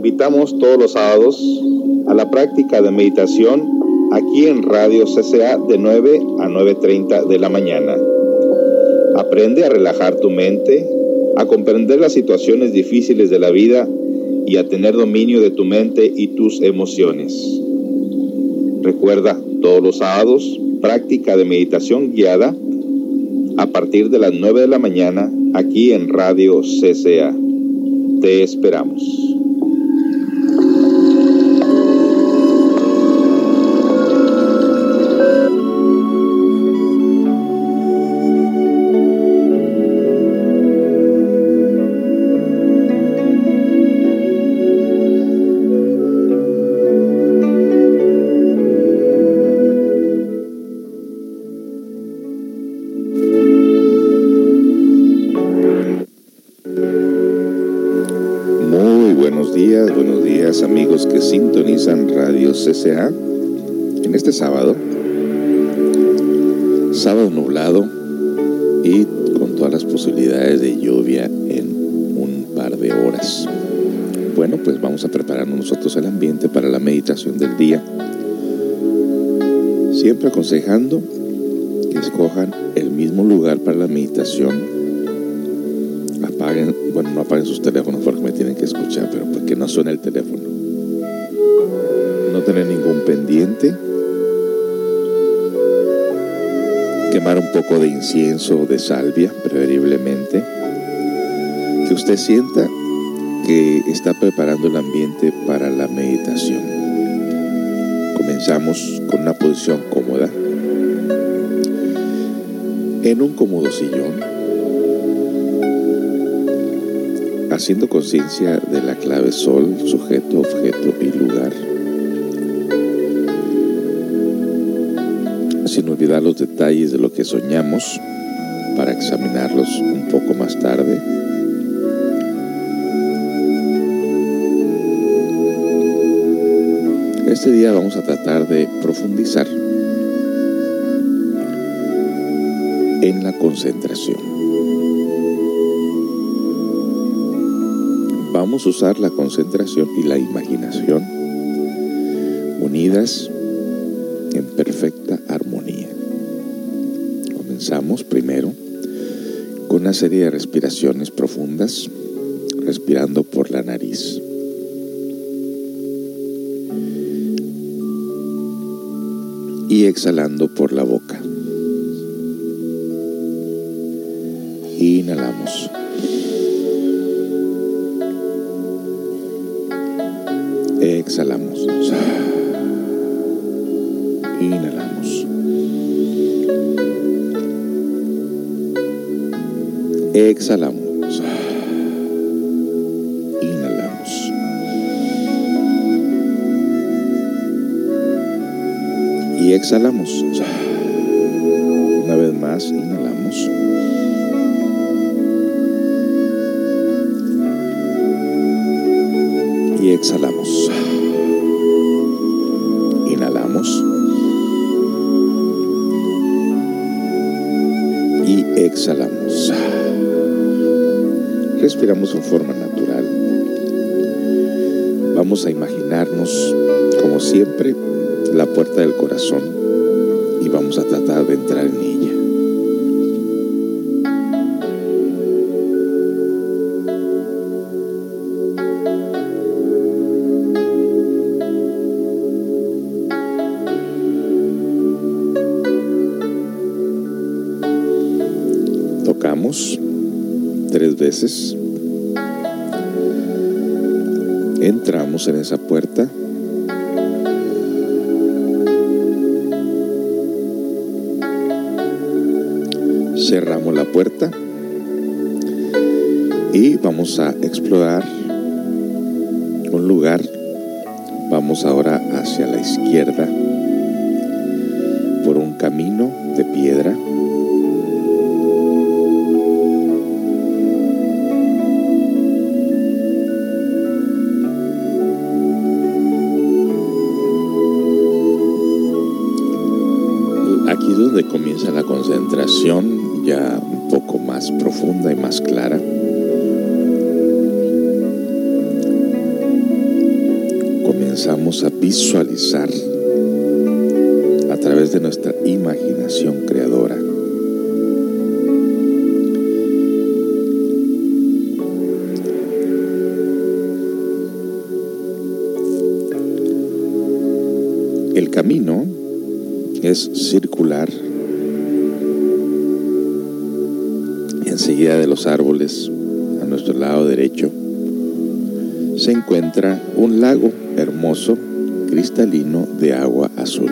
invitamos todos los sábados a la práctica de meditación aquí en Radio CCA de 9 a 9.30 de la mañana. Aprende a relajar tu mente, a comprender las situaciones difíciles de la vida y a tener dominio de tu mente y tus emociones. Recuerda, todos los sábados, práctica de meditación guiada a partir de las 9 de la mañana aquí en Radio CCA. Te esperamos. En este sábado, sábado nublado y con todas las posibilidades de lluvia en un par de horas. Bueno, pues vamos a prepararnos nosotros el ambiente para la meditación del día, siempre aconsejando que escojan el mismo lugar para la meditación. Apaguen, bueno, no apaguen sus teléfonos porque me tienen que escuchar, pero porque no suene el teléfono no tener ningún pendiente, quemar un poco de incienso o de salvia, preferiblemente, que usted sienta que está preparando el ambiente para la meditación. Comenzamos con una posición cómoda, en un cómodo sillón, haciendo conciencia de la clave sol, sujeto, objeto y lugar. Sin olvidar los detalles de lo que soñamos para examinarlos un poco más tarde. Este día vamos a tratar de profundizar en la concentración. Vamos a usar la concentración y la imaginación unidas serie de respiraciones profundas, respirando por la nariz. Y exhalando por la boca. Inhalamos. Exhalamos. Exhalamos. Inhalamos. Y exhalamos. Una vez más, inhalamos. Y exhalamos. Respiramos en forma natural. Vamos a imaginarnos, como siempre, la puerta del corazón y vamos a tratar de entrar en ella. Tocamos tres veces. En esa puerta. Cerramos la puerta y vamos a explorar un lugar. Vamos ahora hacia la izquierda por un camino de piedra. Profunda y más clara. empezamos a visualizar a través de nuestra imaginación creadora. El camino es circular de los árboles a nuestro lado derecho se encuentra un lago hermoso, cristalino de agua azul.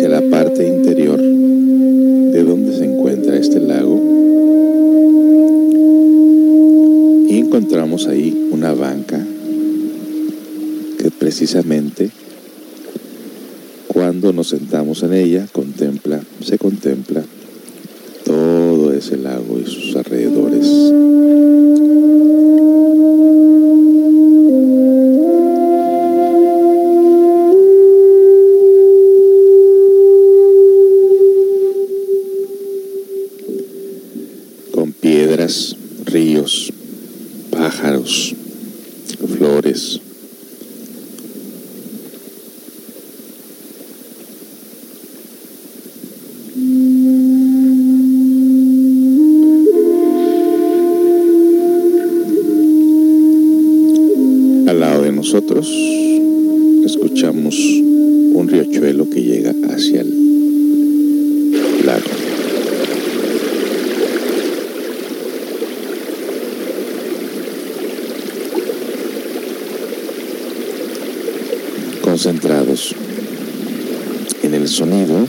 Hacia la parte interior de donde se encuentra este lago y encontramos ahí una banca que precisamente cuando nos sentamos en ella contempla, se contempla todo ese lago y sus alrededores. Concentrados en el sonido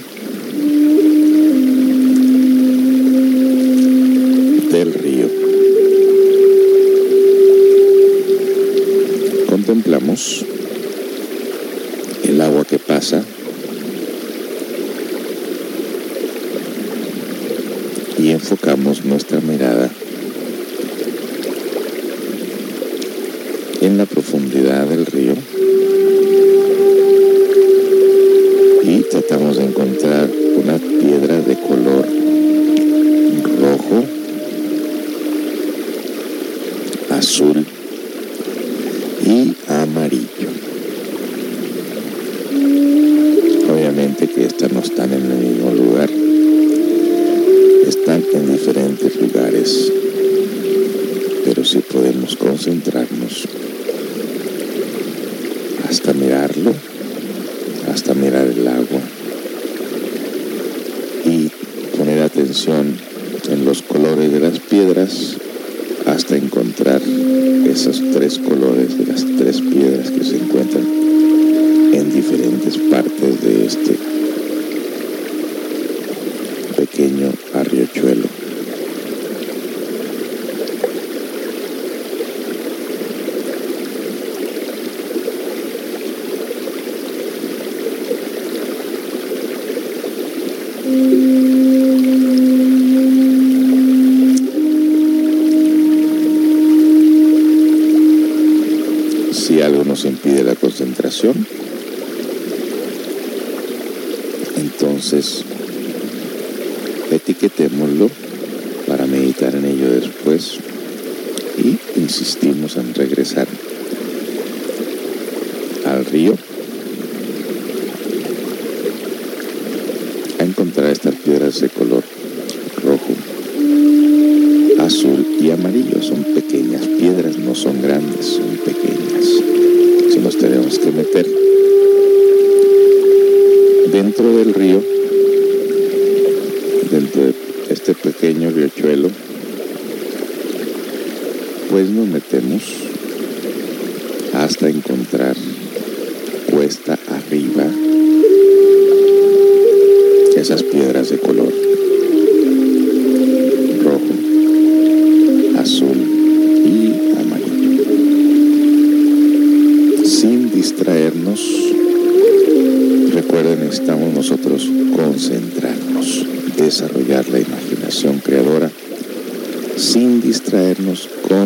hasta mirarlo hasta mirar el agua y poner atención en los colores de las piedras hasta encontrar esos tres colores de las tres piedras que se encuentran en diferentes partes de este pequeño de color rojo, azul y amarillo. Son pequeñas piedras, no son grandes, son pequeñas. Si nos tenemos que meter dentro del río, dentro de este pequeño riachuelo, pues nos metemos hasta encontrar cuesta arriba esas piedras de color rojo, azul y amarillo. Sin distraernos, recuerden, estamos nosotros concentrarnos, desarrollar la imaginación creadora sin distraernos con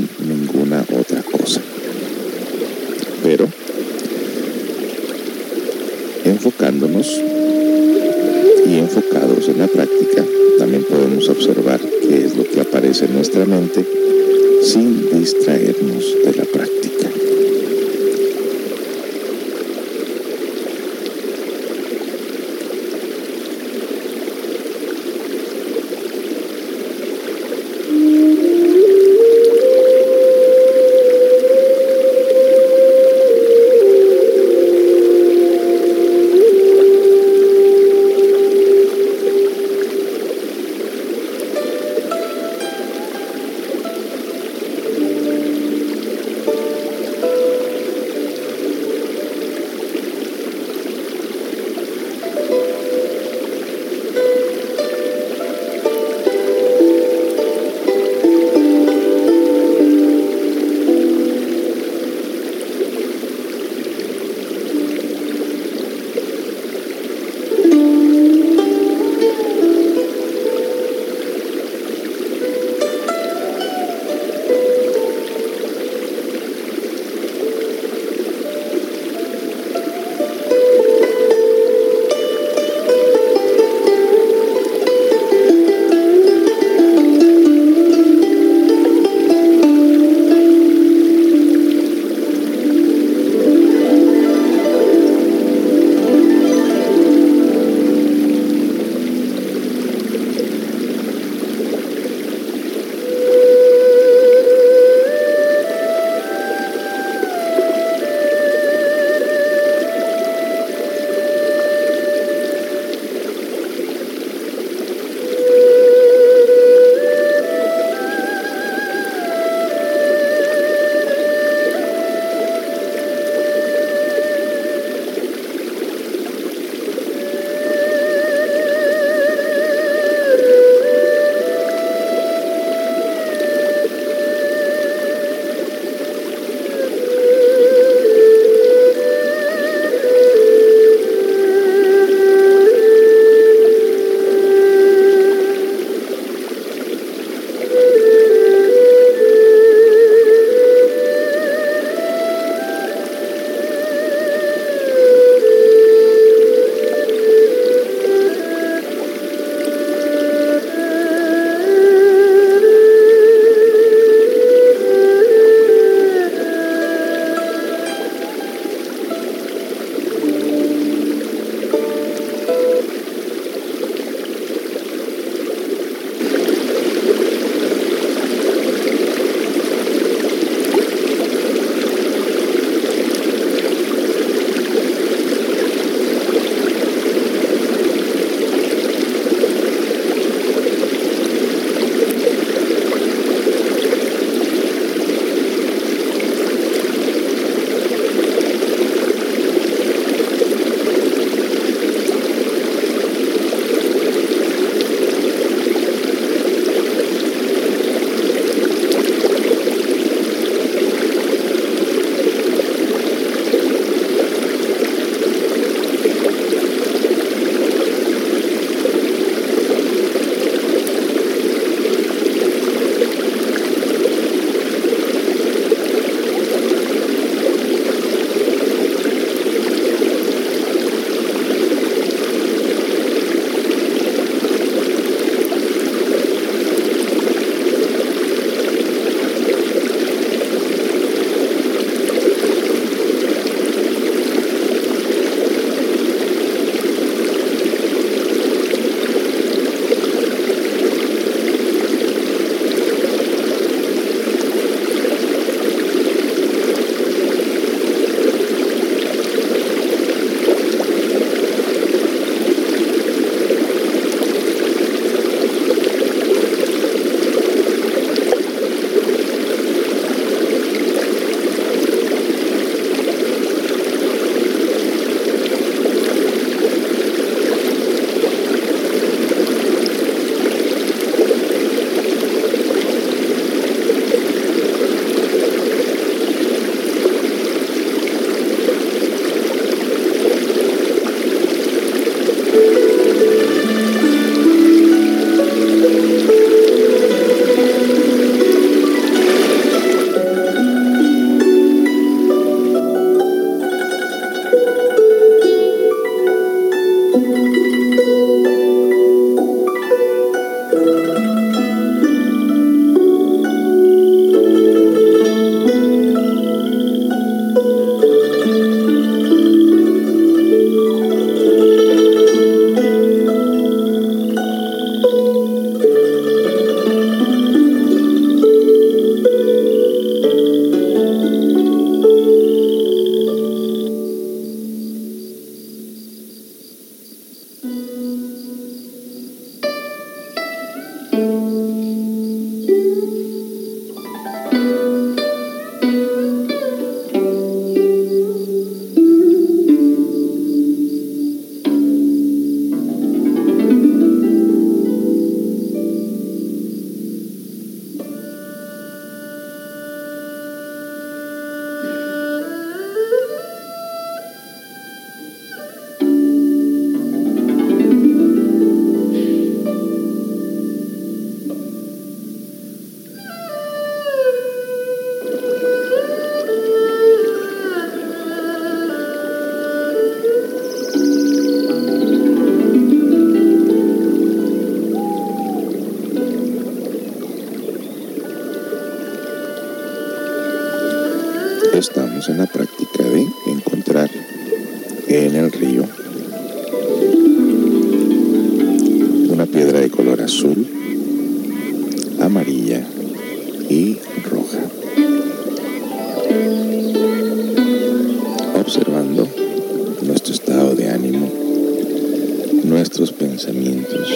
nuestros pensamientos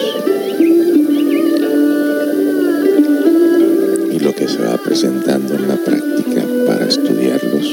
y lo que se va presentando en la práctica para estudiarlos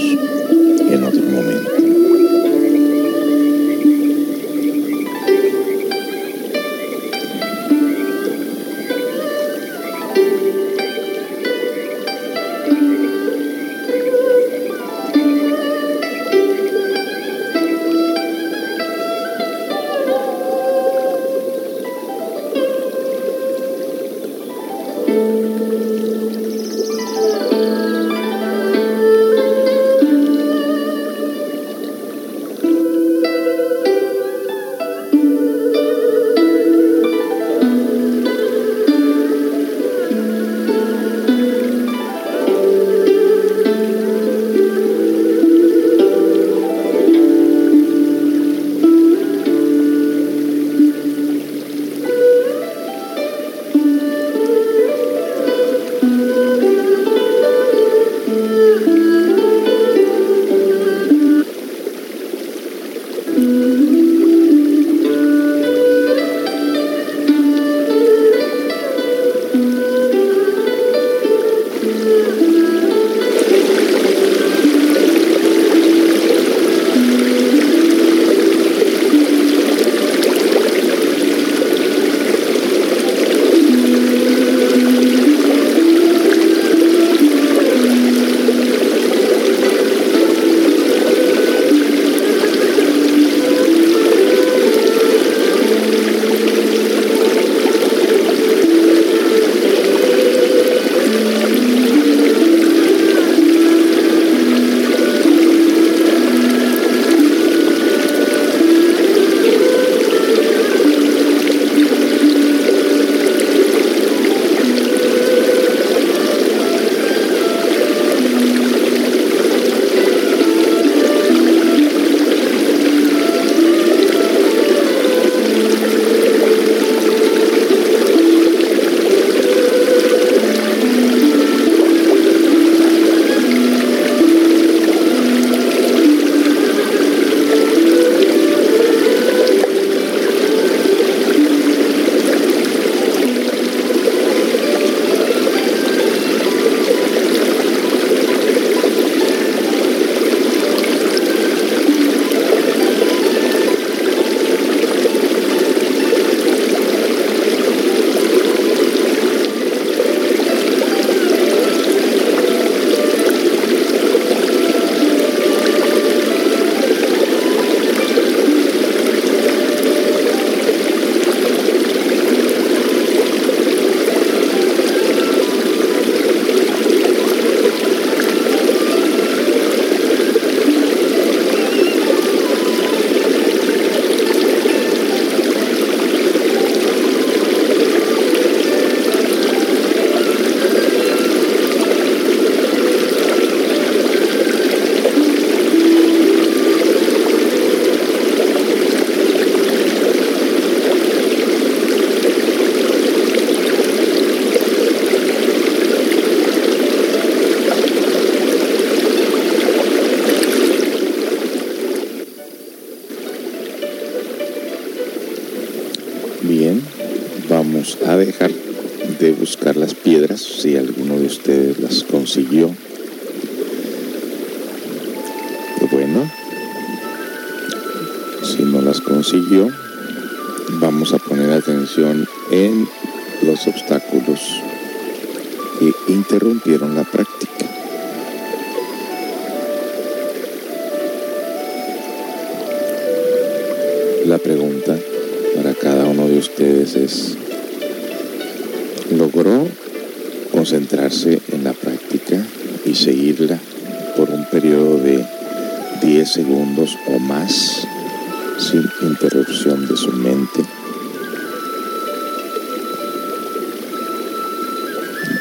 y seguirla por un periodo de 10 segundos o más sin interrupción de su mente.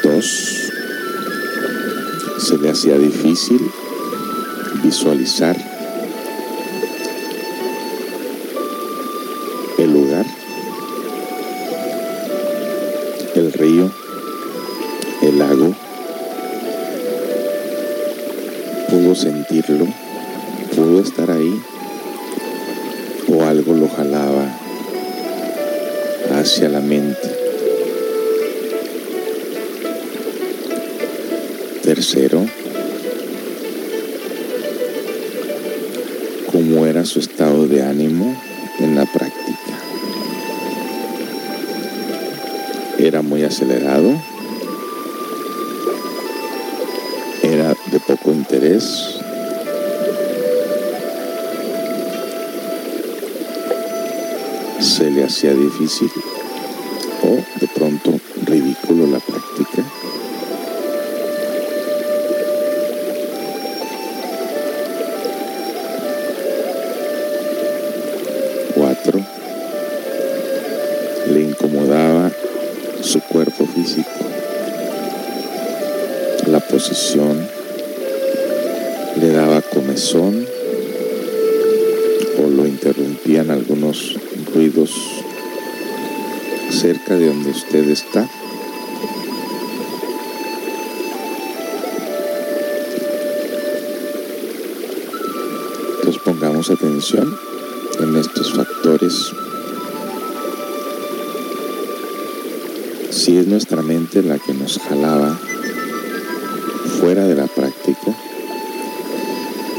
Dos, se le hacía difícil visualizar el lugar, el río, se le hacía difícil o de pronto ridículo la práctica. Nuestra mente la que nos jalaba fuera de la práctica,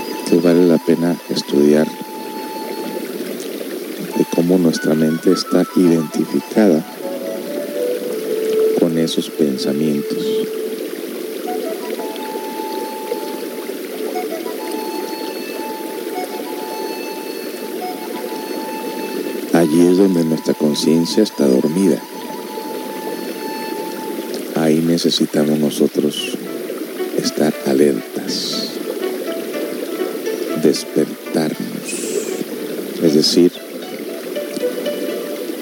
entonces vale la pena estudiar de cómo nuestra mente está identificada con esos pensamientos. Allí es donde nuestra conciencia está dormida. Necesitamos nosotros estar alertas, despertarnos, es decir,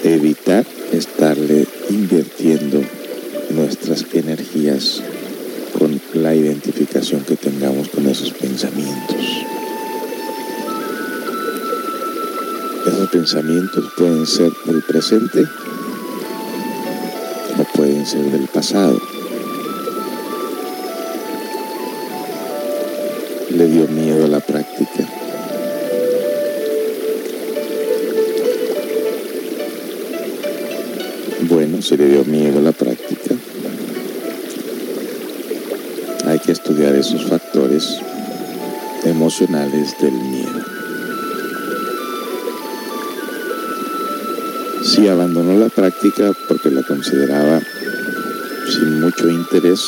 evitar estarle invirtiendo nuestras energías con la identificación que tengamos con esos pensamientos. Esos pensamientos pueden ser del presente o pueden ser del pasado. Emocionales del miedo. Si abandonó la práctica porque la consideraba sin mucho interés,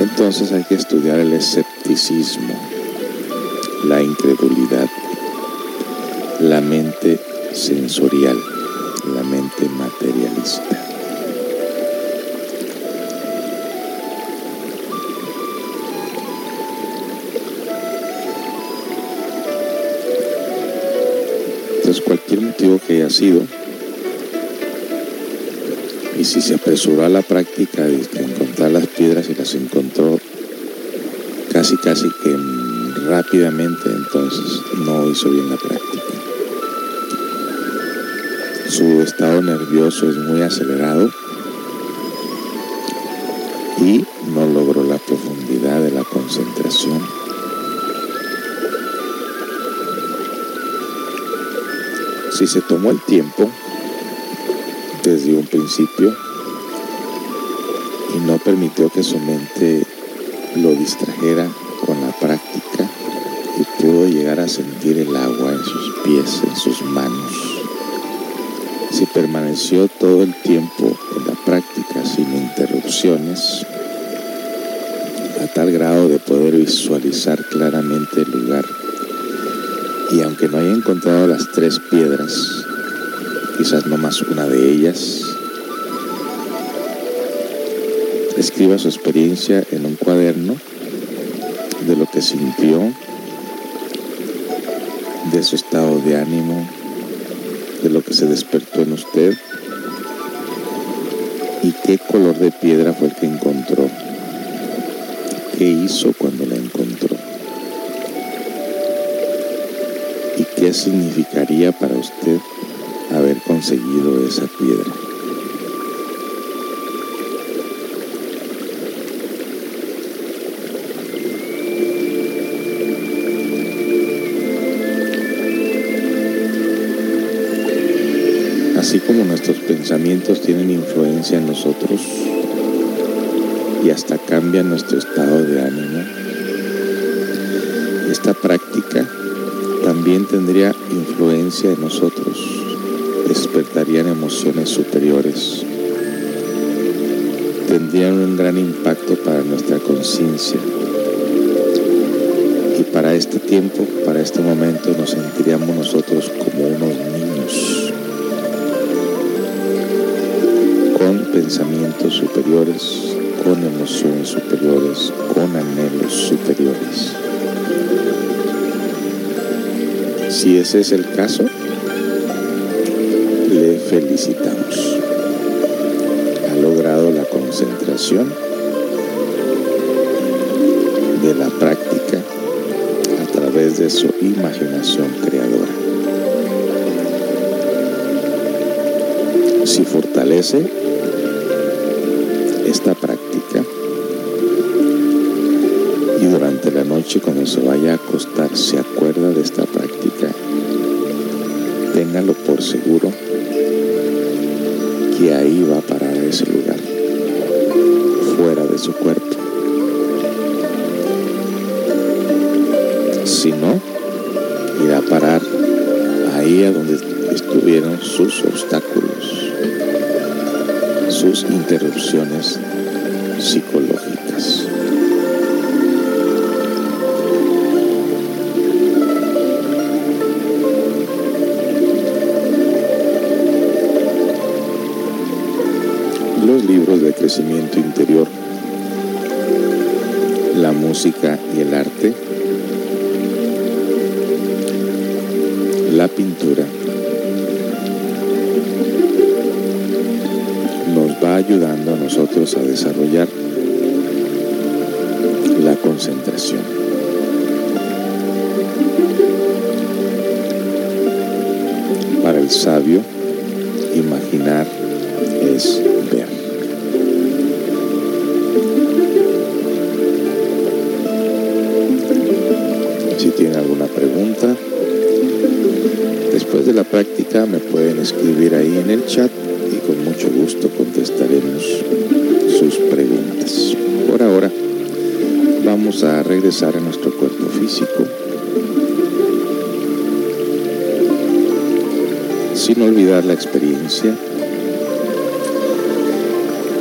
entonces hay que estudiar el escepticismo, la incredulidad, la mente sensorial, la mente materialista. Cualquier motivo que haya sido, y si se apresuró a la práctica de encontrar las piedras y las encontró casi casi que rápidamente, entonces no hizo bien la práctica. Su estado nervioso es muy acelerado Si se tomó el tiempo desde un principio y no permitió que su mente lo distrajera con la práctica y pudo llegar a sentir el agua en sus pies, en sus manos. Si permaneció todo el tiempo en la práctica sin interrupciones, a tal grado de poder visualizar claramente el lugar, y aunque no haya encontrado las tres piedras, quizás no más una de ellas, escriba su experiencia en un cuaderno de lo que sintió, de su estado de ánimo, de lo que se despertó en usted y qué color de piedra fue el que encontró, qué hizo qué significaría para usted haber conseguido esa piedra. Así como nuestros pensamientos tienen influencia en nosotros y hasta cambian nuestro estado de ánimo, esta práctica también tendría influencia en nosotros, despertarían emociones superiores, tendrían un gran impacto para nuestra conciencia. Y para este tiempo, para este momento, nos sentiríamos nosotros como unos niños con pensamientos superiores, con emociones superiores, con anhelos superiores. Si ese es el caso, le felicitamos. Ha logrado la concentración de la práctica a través de su imaginación creadora. Si fortalece esta práctica y durante la noche cuando se vaya a acostar se acuerda seguro que ahí va a parar ese lugar, fuera de su cuerpo. Si no, irá a parar ahí a donde estuvieron sus obstáculos, sus interrupciones psicológicas. Ayudando a nosotros a desarrollar la concentración. Para el sabio,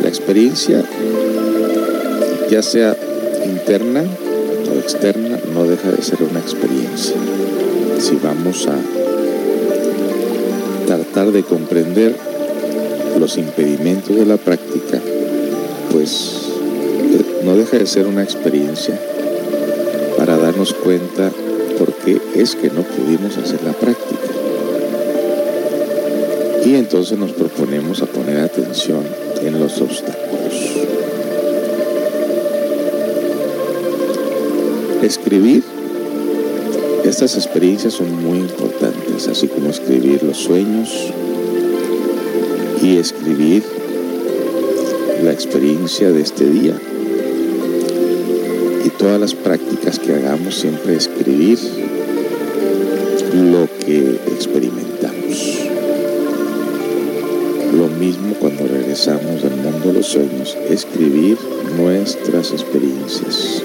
La experiencia, ya sea interna o externa, no deja de ser una experiencia. Si vamos a tratar de comprender los impedimentos de la práctica, pues no deja de ser una experiencia para darnos cuenta por qué es que no pudimos hacer la práctica. Y entonces nos proponemos a poner atención en los obstáculos. Escribir, estas experiencias son muy importantes, así como escribir los sueños y escribir la experiencia de este día. Y todas las prácticas que hagamos, siempre escribir lo que experimentamos. Mismo cuando regresamos del mundo de los sueños, escribir nuestras experiencias.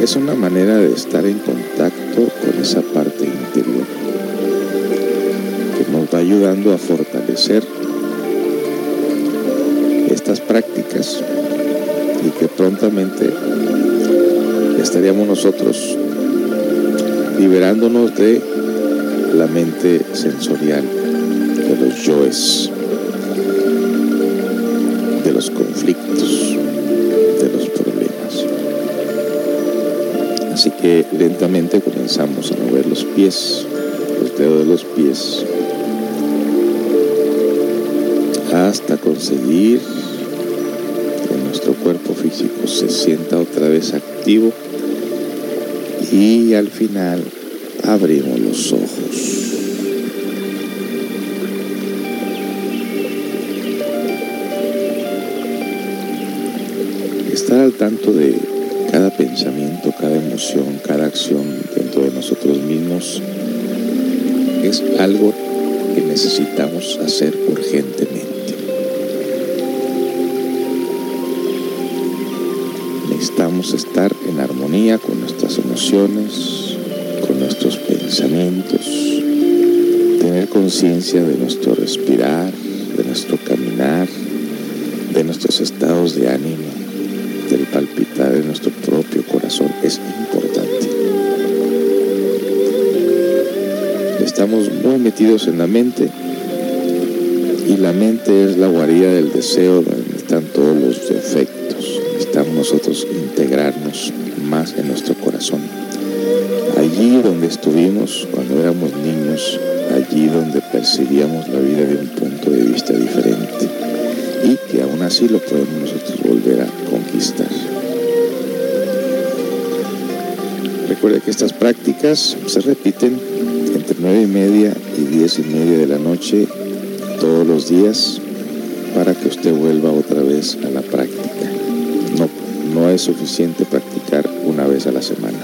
Es una manera de estar en contacto con esa parte interior que nos va ayudando a fortalecer estas prácticas y que prontamente estaríamos nosotros liberándonos de la mente sensorial, yoes, de los conflictos, de los problemas. Así que lentamente comenzamos a mover los pies, los dedos de los pies, hasta conseguir que nuestro cuerpo físico se sienta otra vez activo y al final abrimos los ojos. Al tanto de cada pensamiento, cada emoción, cada acción dentro de nosotros mismos es algo que necesitamos hacer urgentemente. Necesitamos estar en armonía con nuestras emociones, con nuestros pensamientos, tener conciencia de nuestro respirar, de nuestro caminar, de nuestros estados de ánimo, nuestro propio corazón es importante. Estamos muy metidos en la mente y la mente es la guarida del deseo donde están todos los defectos. Necesitamos nosotros integrarnos más en nuestro corazón. Allí donde estuvimos cuando éramos niños, allí donde percibíamos la vida de un punto de vista diferente y que aún así lo podemos nosotros volver a conquistar. Recuerde que estas prácticas se repiten entre 9 y media y 10 y media de la noche todos los días para que usted vuelva otra vez a la práctica. No, no es suficiente practicar una vez a la semana.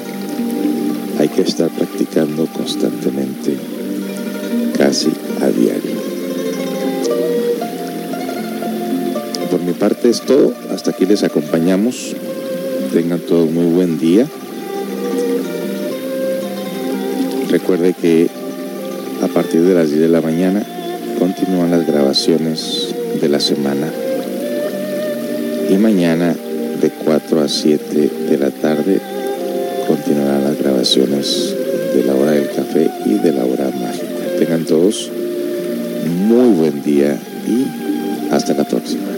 Hay que estar practicando constantemente, casi a diario. Por mi parte es todo. Hasta aquí les acompañamos. Tengan todos muy buen día. Recuerde que a partir de las 10 de la mañana continúan las grabaciones de la semana. Y mañana de 4 a 7 de la tarde continuarán las grabaciones de la hora del café y de la hora mágica. Tengan todos muy buen día y hasta la próxima.